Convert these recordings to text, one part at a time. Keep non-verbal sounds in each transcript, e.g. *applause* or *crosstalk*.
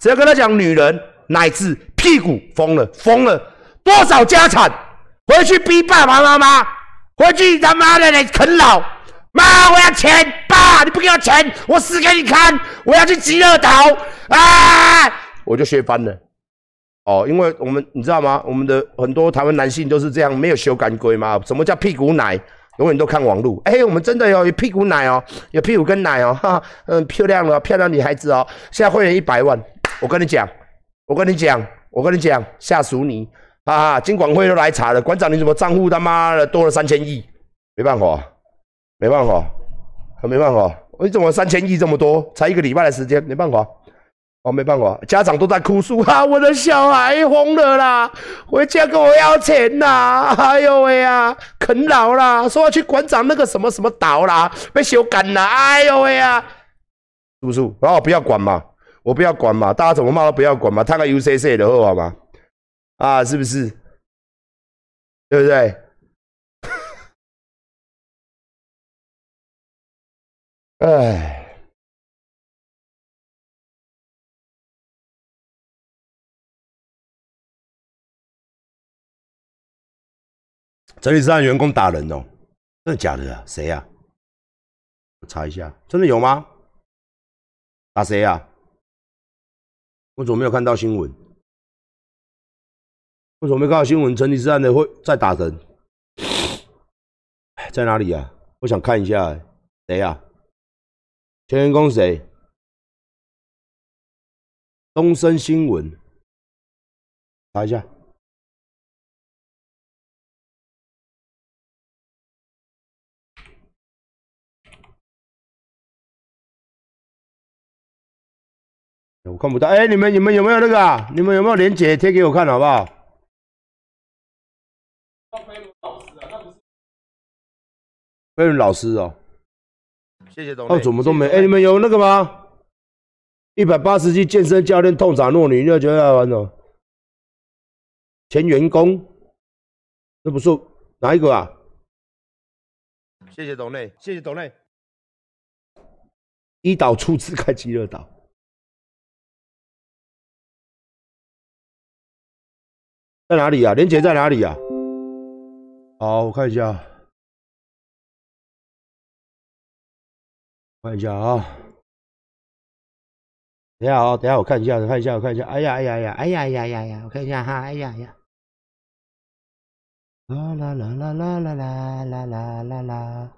只要跟他讲女人乃至屁股疯了疯了，多少家产回去逼爸爸妈妈，回去他妈的来啃老。妈，我要钱！爸，你不给我钱，我死给你看！我要去极乐岛啊！我就削翻了。哦，因为我们你知道吗？我们的很多台湾男性都是这样，没有修干龟吗？什么叫屁股奶？永远都看网络。哎，我们真的有有屁股奶哦，有屁股跟奶哦，哈，嗯，漂亮了，漂亮女孩子哦。现在会员一百万，我跟你讲，我跟你讲，我跟你讲，吓死你！啊，金管会都来查了，馆长你怎么账户他妈的多了三千亿？没办法。没办法，没办法，为什么三千亿这么多？才一个礼拜的时间，没办法，哦，没办法，家长都在哭诉啊，我的小孩疯了啦，回家跟我要钱呐，哎呦喂呀，啃老啦，说要去馆长那个什么什么岛啦，被修干了，哎呦喂呀，是不是？然后不要管嘛，我不要管嘛，大家怎么骂都不要管嘛，他个 UCC 的好吗？啊，是不是？对不对？*laughs* 哎，这里是让员工打人哦，真的假的啊？谁呀？我查一下，真的有吗？打谁呀？我怎么没有看到新闻？为什么没看到新闻？城里治安的会在打人？在哪里呀？我想看一下，谁呀？前员工谁？东森新闻，查一下。我看不到，哎，你们你们有没有那个啊？你们有没有连接贴给我看，好不好？飞轮老师啊，那不是飞轮老师哦。谢谢董。哦，怎么都没？哎，你们有那个吗？一百八十斤健身教练痛傻弱女，你要觉得玩哦。前员工，那不是哪一个啊？谢谢董内，谢谢董内。一岛出资开极乐岛，在哪里啊？连杰在哪里啊？好，我看一下。看一下啊，等下啊，等下我看一下，我看一下，我看一下。哎呀，哎呀呀，哎呀呀呀呀，我看一下哈，哎呀呀。啦啦啦啦啦啦啦啦啦啦啦。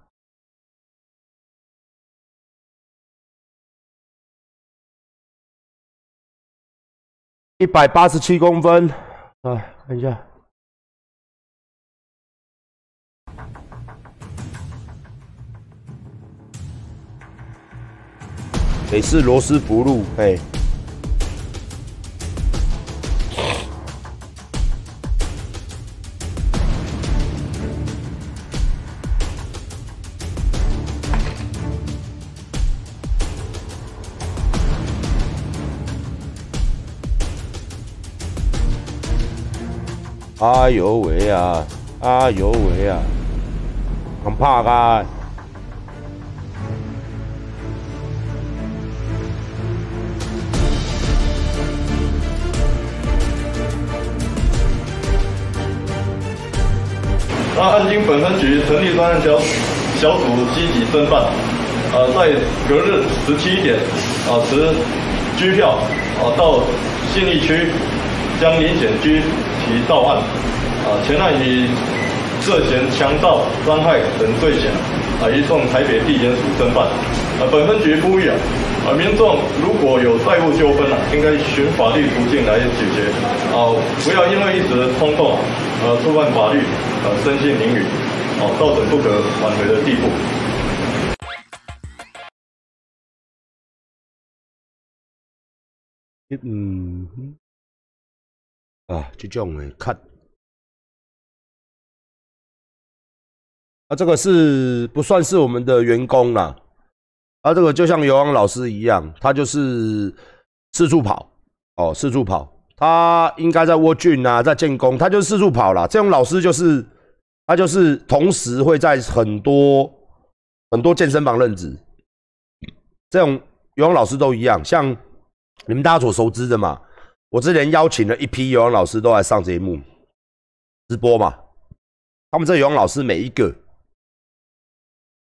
一百八十七公分，来，看一下。北市罗斯福路，哎，哎呦喂啊，哎呦喂啊，很怕噶。那案经本分局成立专案小小组，积极侦办。呃，在隔日十七点，啊，持拘票，啊，到信义区将林显居提到案。啊，前案以涉嫌强盗、伤害等罪嫌，啊，移送台北地检署侦办。啊，本分局呼吁啊，啊，民众如果有债务纠纷啊，应该循法律途径来解决。啊，不要因为一时的冲动。呃，触犯法律，呃，身陷囹圄，哦，造成不可挽回的地步。嗯，啊，就这种诶，看，啊，这个是不算是我们的员工啦，啊，这个就像尤昂老师一样，他就是四处跑，哦，四处跑。他应该在沃郡啊，在建工，他就四处跑了。这种老师就是，他就是同时会在很多很多健身房任职。这种游泳老师都一样，像你们大家所熟知的嘛。我之前邀请了一批游泳老师都来上节目直播嘛，他们这游泳老师每一个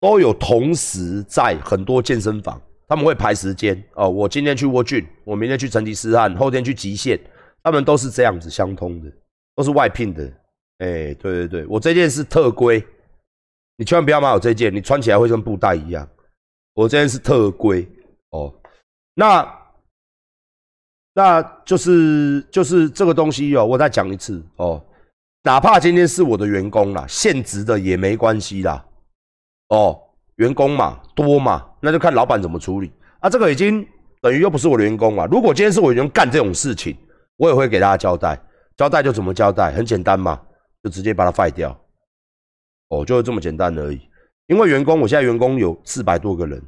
都有同时在很多健身房，他们会排时间哦。我今天去沃郡，我明天去成吉思汗，后天去极限，他们都是这样子相通的，都是外聘的。哎，对对对，我这件是特规，你千万不要买我这件，你穿起来会跟布袋一样。我这件是特规哦，那。那就是就是这个东西哦，我再讲一次哦，哪怕今天是我的员工啦，现职的也没关系啦，哦，员工嘛多嘛，那就看老板怎么处理啊。这个已经等于又不是我的员工嘛。如果今天是我员工干这种事情，我也会给大家交代，交代就怎么交代，很简单嘛，就直接把它废掉，哦，就是这么简单而已。因为员工，我现在员工有四百多个人，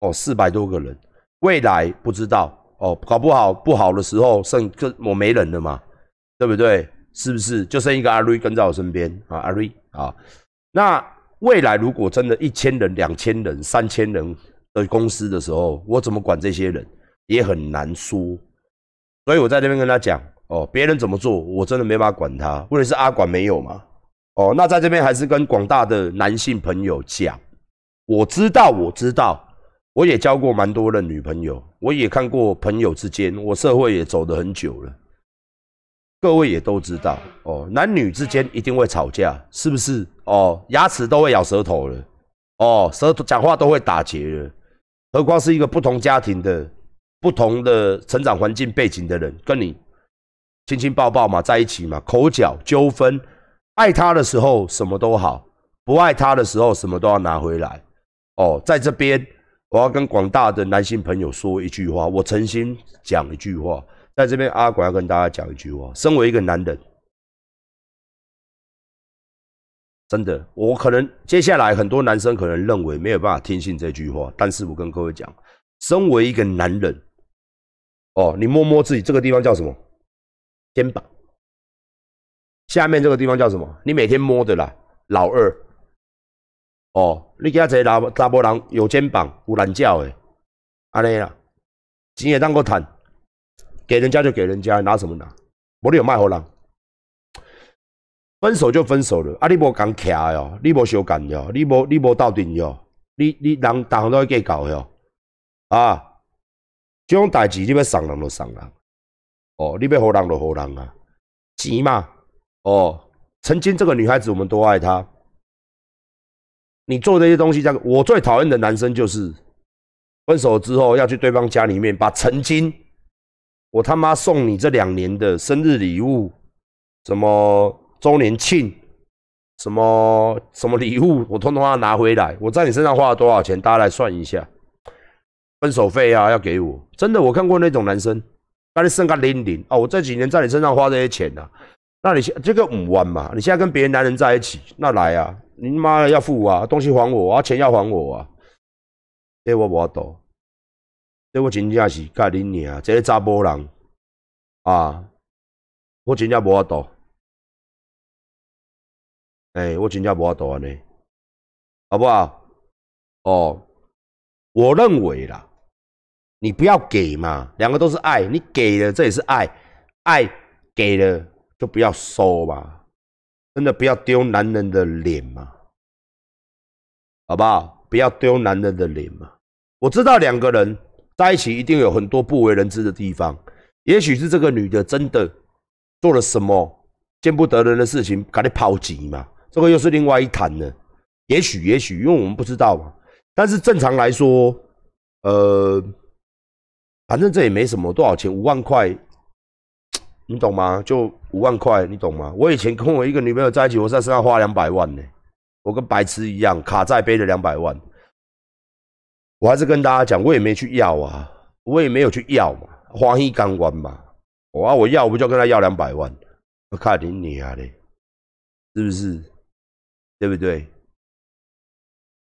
哦，四百多个人，未来不知道。哦，搞不好不好的时候剩就我没人了嘛，对不对？是不是就剩一个阿瑞跟在我身边啊？阿瑞啊，那未来如果真的一千人、两千人、三千人的公司的时候，我怎么管这些人也很难说。所以我在这边跟他讲，哦，别人怎么做，我真的没办法管他。问题是阿管没有嘛？哦，那在这边还是跟广大的男性朋友讲，我知道，我知道。我也交过蛮多的女朋友，我也看过朋友之间，我社会也走得很久了。各位也都知道哦，男女之间一定会吵架，是不是？哦，牙齿都会咬舌头了，哦，舌头讲话都会打结了，何况是一个不同家庭的、不同的成长环境背景的人，跟你亲亲抱抱嘛，在一起嘛，口角纠纷，爱他的时候什么都好，不爱他的时候什么都要拿回来。哦，在这边。我要跟广大的男性朋友说一句话，我诚心讲一句话，在这边阿管要跟大家讲一句话。身为一个男人，真的，我可能接下来很多男生可能认为没有办法听信这句话，但是我跟各位讲，身为一个男人，哦，你摸摸自己这个地方叫什么？肩膀。下面这个地方叫什么？你每天摸的啦，老二。哦，你家这查查甫人有肩膀有懒觉的，安尼啦，钱也当过谈，给人家就给人家，拿什么拿？无你有卖好人，分手就分手了，啊你无讲徛哟，你无相干哟，你无你无斗阵哟，你你人大行都会计较哟，啊，这种代志你要送人就送人，哦，你要好人就好人啊，钱嘛，哦，曾经这个女孩子我们多爱她。你做这些东西，这样我最讨厌的男生就是分手之后要去对方家里面把曾经我他妈送你这两年的生日礼物、什么周年庆、什么什么礼物，我通通要拿回来。我在你身上花了多少钱？大家来算一下，分手费啊要给我。真的，我看过那种男生，那你剩个零零哦，我这几年在你身上花这些钱啊，那你现这个五万嘛，你现在跟别的男人在一起，那来啊。你妈的要付啊，东西还我啊，钱要还我啊！这我无法度，这我真正是甲恁娘，这个查甫人啊，我真正无法度。哎，我真正无法度安尼，好不好？哦，我认为啦，你不要给嘛，两个都是爱，你给了这也是爱，爱给了就不要收嘛。真的不要丢男人的脸嘛，好不好？不要丢男人的脸嘛。我知道两个人在一起一定有很多不为人知的地方，也许是这个女的真的做了什么见不得人的事情，赶紧抛弃嘛。这个又是另外一谈了。也许，也许，因为我们不知道嘛。但是正常来说，呃，反正这也没什么多少钱，五万块。你懂吗？就五万块，你懂吗？我以前跟我一个女朋友在一起，我在身上花两百万呢，我跟白痴一样，卡债背了两百万。我还是跟大家讲，我也没去要啊，我也没有去要嘛，花一干完嘛。我啊我要不就跟他要两百万？我看你你啊嘞，是不是？对不对？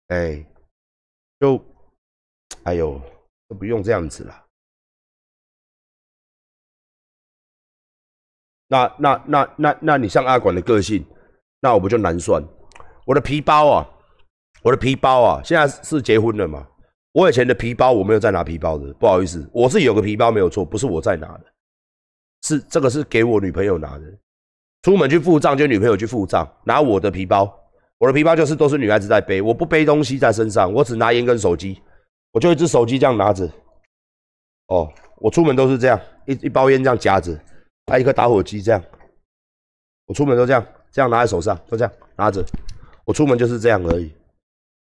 哎，就，哎呦，都不用这样子了。那那那那那你像阿管的个性，那我不就难算？我的皮包啊，我的皮包啊，现在是结婚了嘛？我以前的皮包我没有在拿皮包的，不好意思，我是有个皮包没有错，不是我在拿的，是这个是给我女朋友拿的。出门去付账就女朋友去付账，拿我的皮包，我的皮包就是都是女孩子在背，我不背东西在身上，我只拿烟跟手机，我就一只手机这样拿着。哦，我出门都是这样，一一包烟这样夹着，还一个打火机这样，我出门都这样，这样拿在手上，都这样拿着，我出门就是这样而已。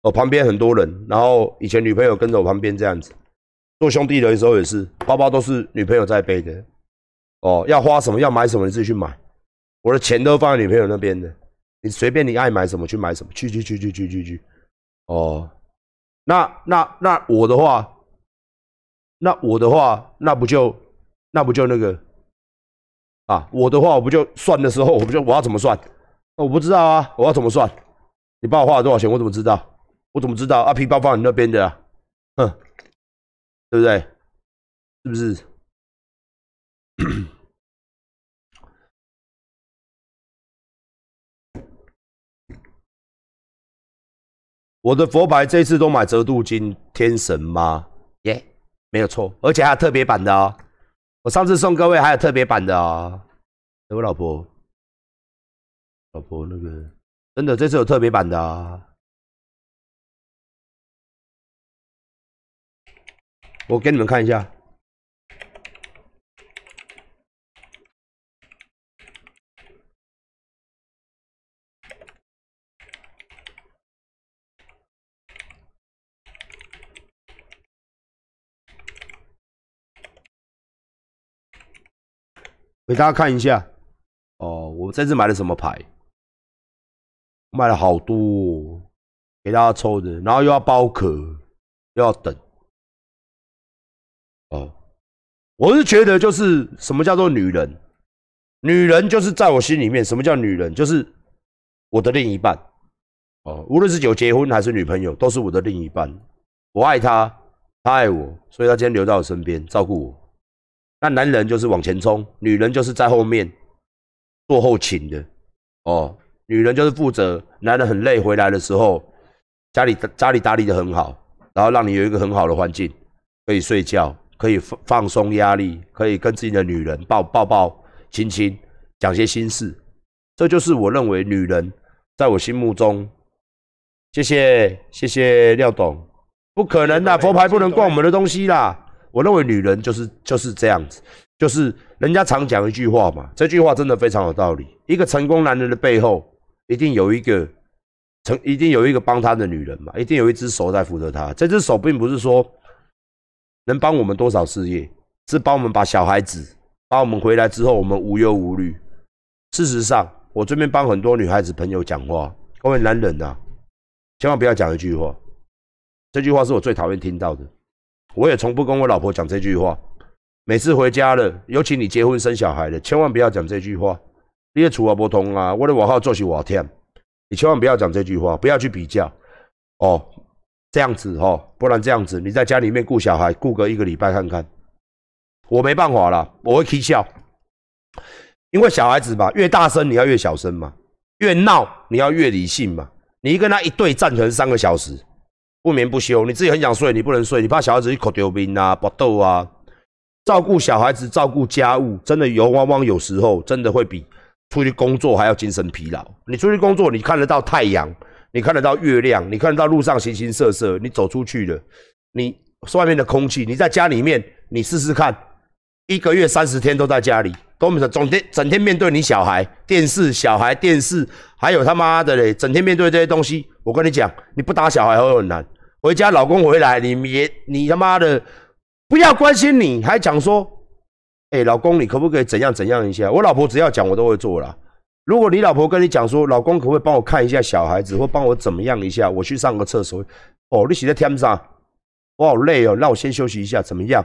我旁边很多人，然后以前女朋友跟着我旁边这样子，做兄弟的时候也是，包包都是女朋友在背的。哦，要花什么要买什么你自己去买，我的钱都放在女朋友那边的，你随便你爱买什么去买什么，去去去去去去去。哦，那那那我的话，那我的话，那不就那不就那个啊？我的话我不就算的时候，我不就我要怎么算？我不知道啊，我要怎么算？你帮我花了多少钱？我怎么知道？我怎么知道啊？皮包放你那边的，啊，哼，对不对？是不是？*coughs* 我的佛牌这次都买折度金天神吗？耶，没有错，而且还有特别版的哦。我上次送各位还有特别版的哦。我老婆，老婆那个真的这次有特别版的啊。我给你们看一下，给大家看一下。哦，我这次买了什么牌？买了好多，给大家抽的，然后又要包壳，又要等。哦，我是觉得就是什么叫做女人，女人就是在我心里面，什么叫女人，就是我的另一半。哦，无论是有结婚还是女朋友，都是我的另一半。我爱她，她爱我，所以她今天留在我身边照顾我。那男人就是往前冲，女人就是在后面做后勤的。哦，女人就是负责男人很累回来的时候，家里家里打理的很好，然后让你有一个很好的环境可以睡觉。可以放放松压力，可以跟自己的女人抱抱抱亲亲，讲些心事，这就是我认为女人在我心目中。谢谢谢谢廖董，不可能的，佛牌不能逛我们的东西啦。我认为女人就是就是这样子，就是人家常讲一句话嘛，这句话真的非常有道理。一个成功男人的背后，一定有一个成，一定有一个帮他的女人嘛，一定有一只手在扶着他。这只手并不是说。能帮我们多少事业？是帮我们把小孩子，把我们回来之后，我们无忧无虑。事实上，我这边帮很多女孩子朋友讲话，各位男人呐，千万不要讲一句话。这句话是我最讨厌听到的，我也从不跟我老婆讲这句话。每次回家了，尤其你结婚生小孩了，千万不要讲这句话。你的处啊不通啊，我的外号做起我天，你千万不要讲这句话，不要去比较哦。这样子哦，不然这样子，你在家里面顾小孩，顾个一个礼拜看看，我没办法了，我会啼笑，因为小孩子嘛，越大声你要越小声嘛，越闹你要越理性嘛。你跟他一对战可能三个小时，不眠不休，你自己很想睡，你不能睡，你怕小孩子一口丢冰啊、搏斗啊，照顾小孩子、照顾家务，真的有往往有时候真的会比出去工作还要精神疲劳。你出去工作，你看得到太阳。你看得到月亮，你看得到路上形形色色。你走出去了，你外面的空气，你在家里面，你试试看，一个月三十天都在家里，都没整天整天面对你小孩、电视、小孩、电视，还有他妈的嘞，整天面对这些东西。我跟你讲，你不打小孩会很难。回家老公回来，你也你他妈的不要关心你，还讲说，哎，老公你可不可以怎样怎样一下？我老婆只要讲，我都会做了。如果你老婆跟你讲说，老公可不可以帮我看一下小孩子，或帮我怎么样一下，我去上个厕所。哦，你写在天上，我好累哦，那我先休息一下，怎么样？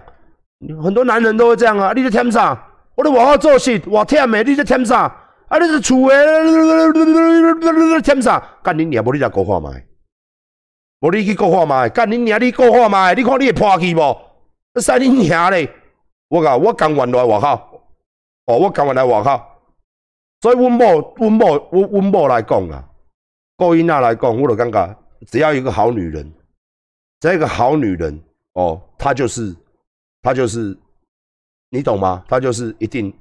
很多男人都会这样啊，你在天上，我在往后做事，我天没，你在天上，啊，你是厝诶，天上，干你娘，无你来讲话嘛？无你去讲话嘛？干你娘，你讲话嘛？你看你会破气无？使你娘嘞！我讲，我刚完来外口，哦，我刚完来外口。所以，阮某、阮某、阮阮某来讲啊，顾囡仔来讲，我就感觉，只要一个好女人，一个好女人哦，她就是她就是，你懂吗？她就是一定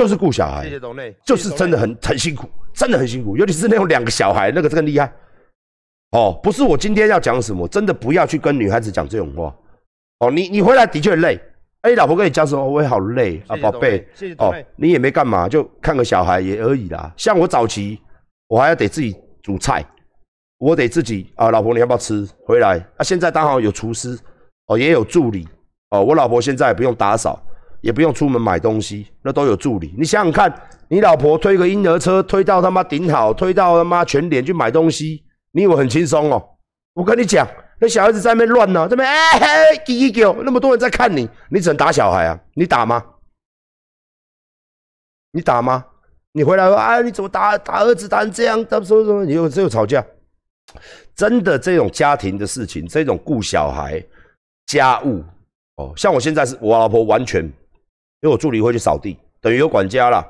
就是顾小孩，董内就是真的很很辛苦，真的很辛苦，尤其是那种两个小孩，那个更厉害。哦，不是我今天要讲什么，真的不要去跟女孩子讲这种话。哦，你你回来的确累，哎，老婆跟你讲什么，我也好累啊，宝贝。哦你也没干嘛，就看个小孩也而已啦。像我早期，我还要得自己煮菜，我得自己啊，老婆你要不要吃？回来啊，现在刚好有厨师，哦，也有助理，哦，我老婆现在也不用打扫，也不用出门买东西，那都有助理。你想想看，你老婆推个婴儿车推到他妈顶好，推到他妈全脸去买东西，你以为很轻松哦？我跟你讲，那小孩子在那边乱呢、这边哎嘿叽叽叫，那么多人在看你，你只能打小孩啊？你打吗？你打吗？你回来说啊，你怎么打打儿子打成这样？他说什么？你又只有吵架。真的这种家庭的事情，这种顾小孩、家务哦，像我现在是我老婆完全，因为我助理会去扫地，等于有管家啦，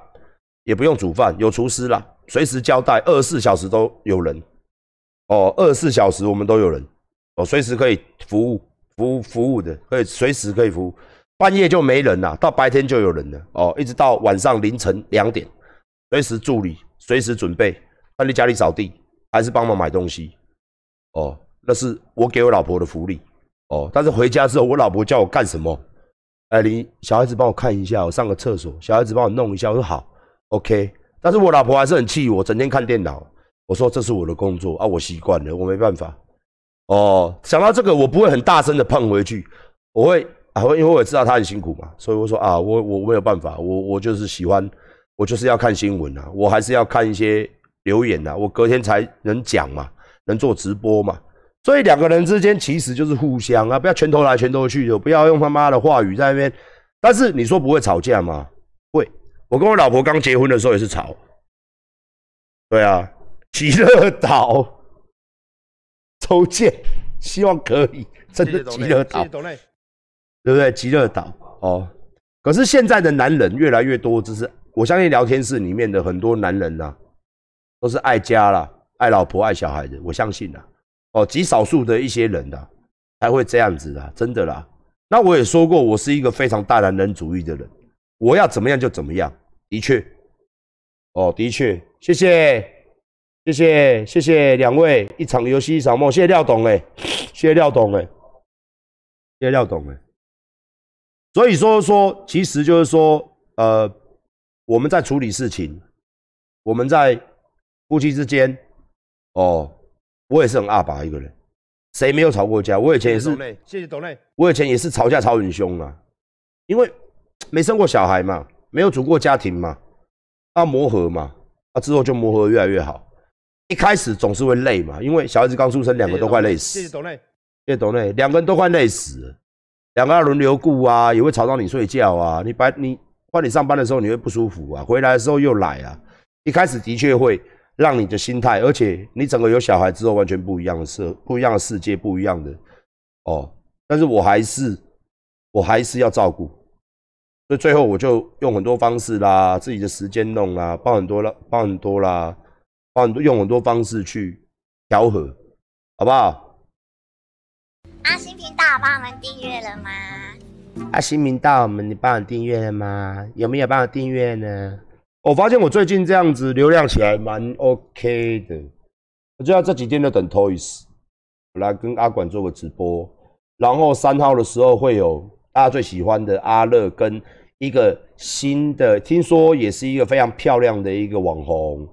也不用煮饭，有厨师啦，随时交代，二十四小时都有人。哦，二十四小时我们都有人，哦，随时可以服务服务服务的，可以随时可以服务。半夜就没人了，到白天就有人了，哦，一直到晚上凌晨两点，随时助理，随时准备，帮你家里扫地，还是帮忙买东西，哦，那是我给我老婆的福利，哦，但是回家之后，我老婆叫我干什么？哎，你小孩子帮我看一下，我上个厕所，小孩子帮我弄一下，我说好，OK，但是我老婆还是很气我，整天看电脑，我说这是我的工作啊，我习惯了，我没办法。哦，想到这个，我不会很大声的碰回去，我会啊，因为我也知道他很辛苦嘛，所以我说啊，我我没有办法，我我就是喜欢，我就是要看新闻啊，我还是要看一些留言啊，我隔天才能讲嘛，能做直播嘛，所以两个人之间其实就是互相啊，不要拳头来拳头去的，不要用他妈的话语在那边。但是你说不会吵架吗？会，我跟我老婆刚结婚的时候也是吵，对啊，极乐岛 *laughs* 抽剑，希望可以，真的极乐岛。对不对？极乐岛哦，可是现在的男人越来越多，就是我相信聊天室里面的很多男人呐、啊都是爱家啦、爱老婆、爱小孩的，我相信啦。哦，极少数的一些人呐、才会这样子啦，真的啦。那我也说过，我是一个非常大男人主义的人，我要怎么样就怎么样，的确，哦，的确，谢谢，谢谢，谢谢两位，一场游戏一场梦，谢谢廖董哎，谢谢廖董哎，谢谢廖董哎。所以说说，其实就是说，呃，我们在处理事情，我们在夫妻之间，哦，我也是很阿爸一个人，谁没有吵过架？我以前也是谢谢董磊，我以前也是吵架吵很凶啊，因为没生过小孩嘛，没有组过家庭嘛，要磨合嘛，啊之后就磨合越来越好。一开始总是会累嘛，因为小孩子刚出生，两个都快累死。谢谢董磊，谢谢董磊，两个人都快累死了，两个要轮流顾啊，也会吵到你睡觉啊。你白你换你上班的时候你会不舒服啊，回来的时候又来啊。一开始的确会让你的心态，而且你整个有小孩之后完全不一样的世不一样的世界，不一样的哦。但是我还是我还是要照顾，所以最后我就用很多方式啦，自己的时间弄啦，帮很多啦，帮很多啦，帮很多用很多方式去调和，好不好？阿星频道帮我们订阅了吗？阿，新频道，我们你帮我订阅了吗？有没有帮我订阅呢？我发现我最近这样子流量起来蛮 OK 的，我就要这几天就等 Toys 来跟阿管做个直播，然后三号的时候会有大家最喜欢的阿乐跟一个新的，听说也是一个非常漂亮的一个网红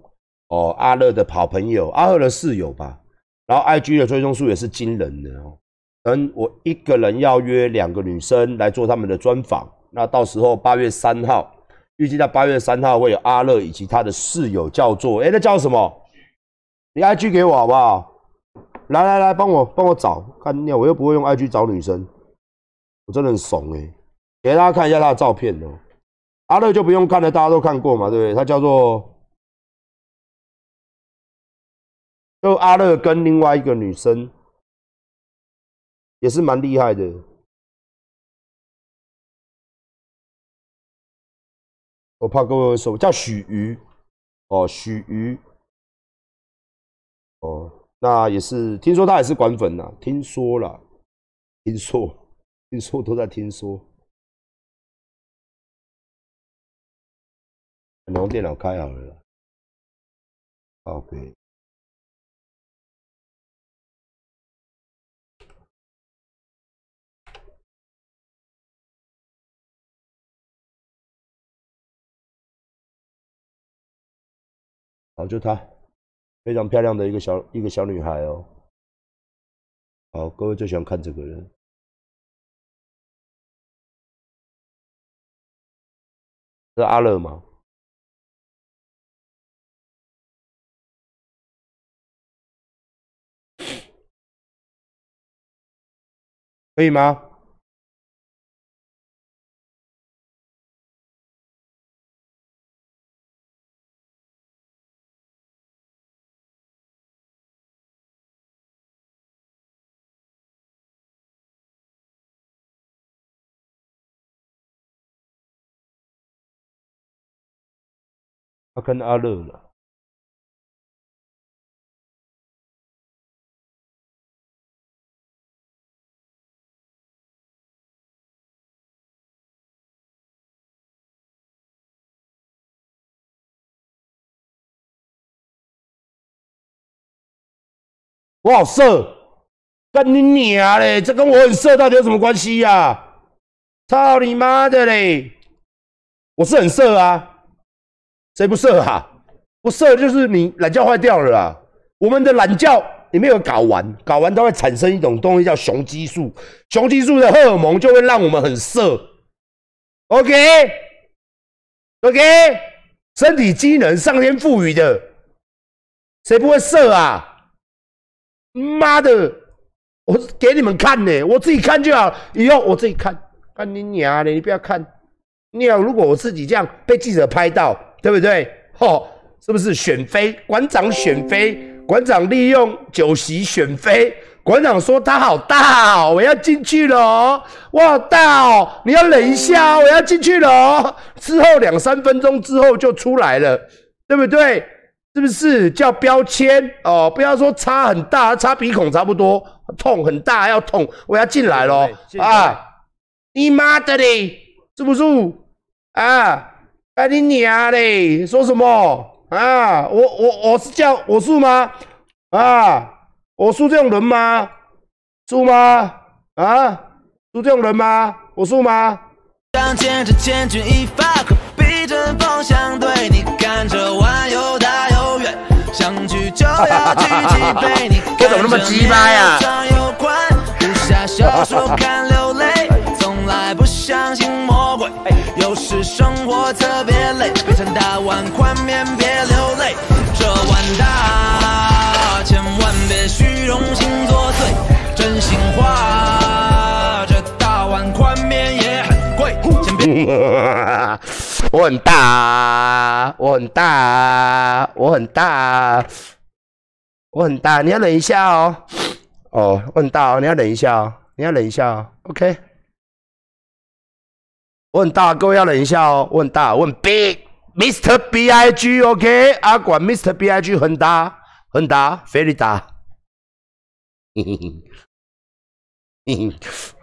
哦，阿乐的好朋友，阿乐的室友吧，然后 IG 的追踪数也是惊人的哦。等我一个人要约两个女生来做他们的专访，那到时候八月三号，预计在八月三号会有阿乐以及他的室友叫做，哎，那叫什么？你 IG 给我好不好？来来来，帮我帮我找，看尿，我又不会用 IG 找女生，我真的很怂哎、给大家看一下他的照片哦。阿乐就不用看了，大家都看过嘛，对不对？他叫做，就阿乐跟另外一个女生。也是蛮厉害的。我怕各位会说，叫许瑜，哦，许瑜，哦，那也是听说他也是管粉呐，听说了，听说，*laughs* 听说都在听说。然后电脑开好了，OK。好，就她，非常漂亮的一个小一个小女孩哦。好，各位最喜欢看这个人，是阿乐吗？可以吗？他跟阿乐了。我好色，干你娘嘞！这跟我很色到底有什么关系呀、操你妈的嘞！我是很色啊，谁不色啊？不色就是你懒觉坏掉了啦。我们的懒觉里面有睾丸，睾丸都会产生一种东西叫雄激素，雄激素的荷尔蒙就会让我们很色。OK，OK，、身体机能上天赋予的，谁不会色啊？妈的，我给你们看呢，我自己看就好。以后我自己看，看你娘的，你不要看。你要如果我自己这样被记者拍到，对不对？吼，是不是选妃？馆长选妃，馆长利用酒席选妃。馆长说他好大哦，我要进去了哦，我好大哦，你要忍一下哦，我要进去了哦。之后两三分钟之后就出来了，对不对？是不是叫标签哦？不要说差很大，差鼻孔差不多，痛很大要痛，我要进来咯谢谢各位啊！你妈的嘞，是不是？啊，哎你娘嘞，说什么啊？我我我是叫我是吗？啊，我是这种人吗？是吗？啊，是这种人吗？我是吗？想牵着千钧一发，可逼着方向对你看又大又就要举起杯，你 *laughs* 这怎么那么鸡巴呀看着面又长又宽，武侠小说看流泪，*laughs* 从来不相信是，生活特别累，杯餐大碗宽面别流泪，这碗大，千万别虚荣心作祟，真心话，这大碗宽面也很贵，先别。我很大，我很大，我很大，我很大，你要忍一下哦。哦，我很大哦，你要忍一下哦，你要忍一下哦。OK，问大，各位要忍一下哦。问大，问 big，Mr. B I G，OK，、阿管 Mr. B I G 很大，很大，非常大。嘿嘿嘿嘿嘿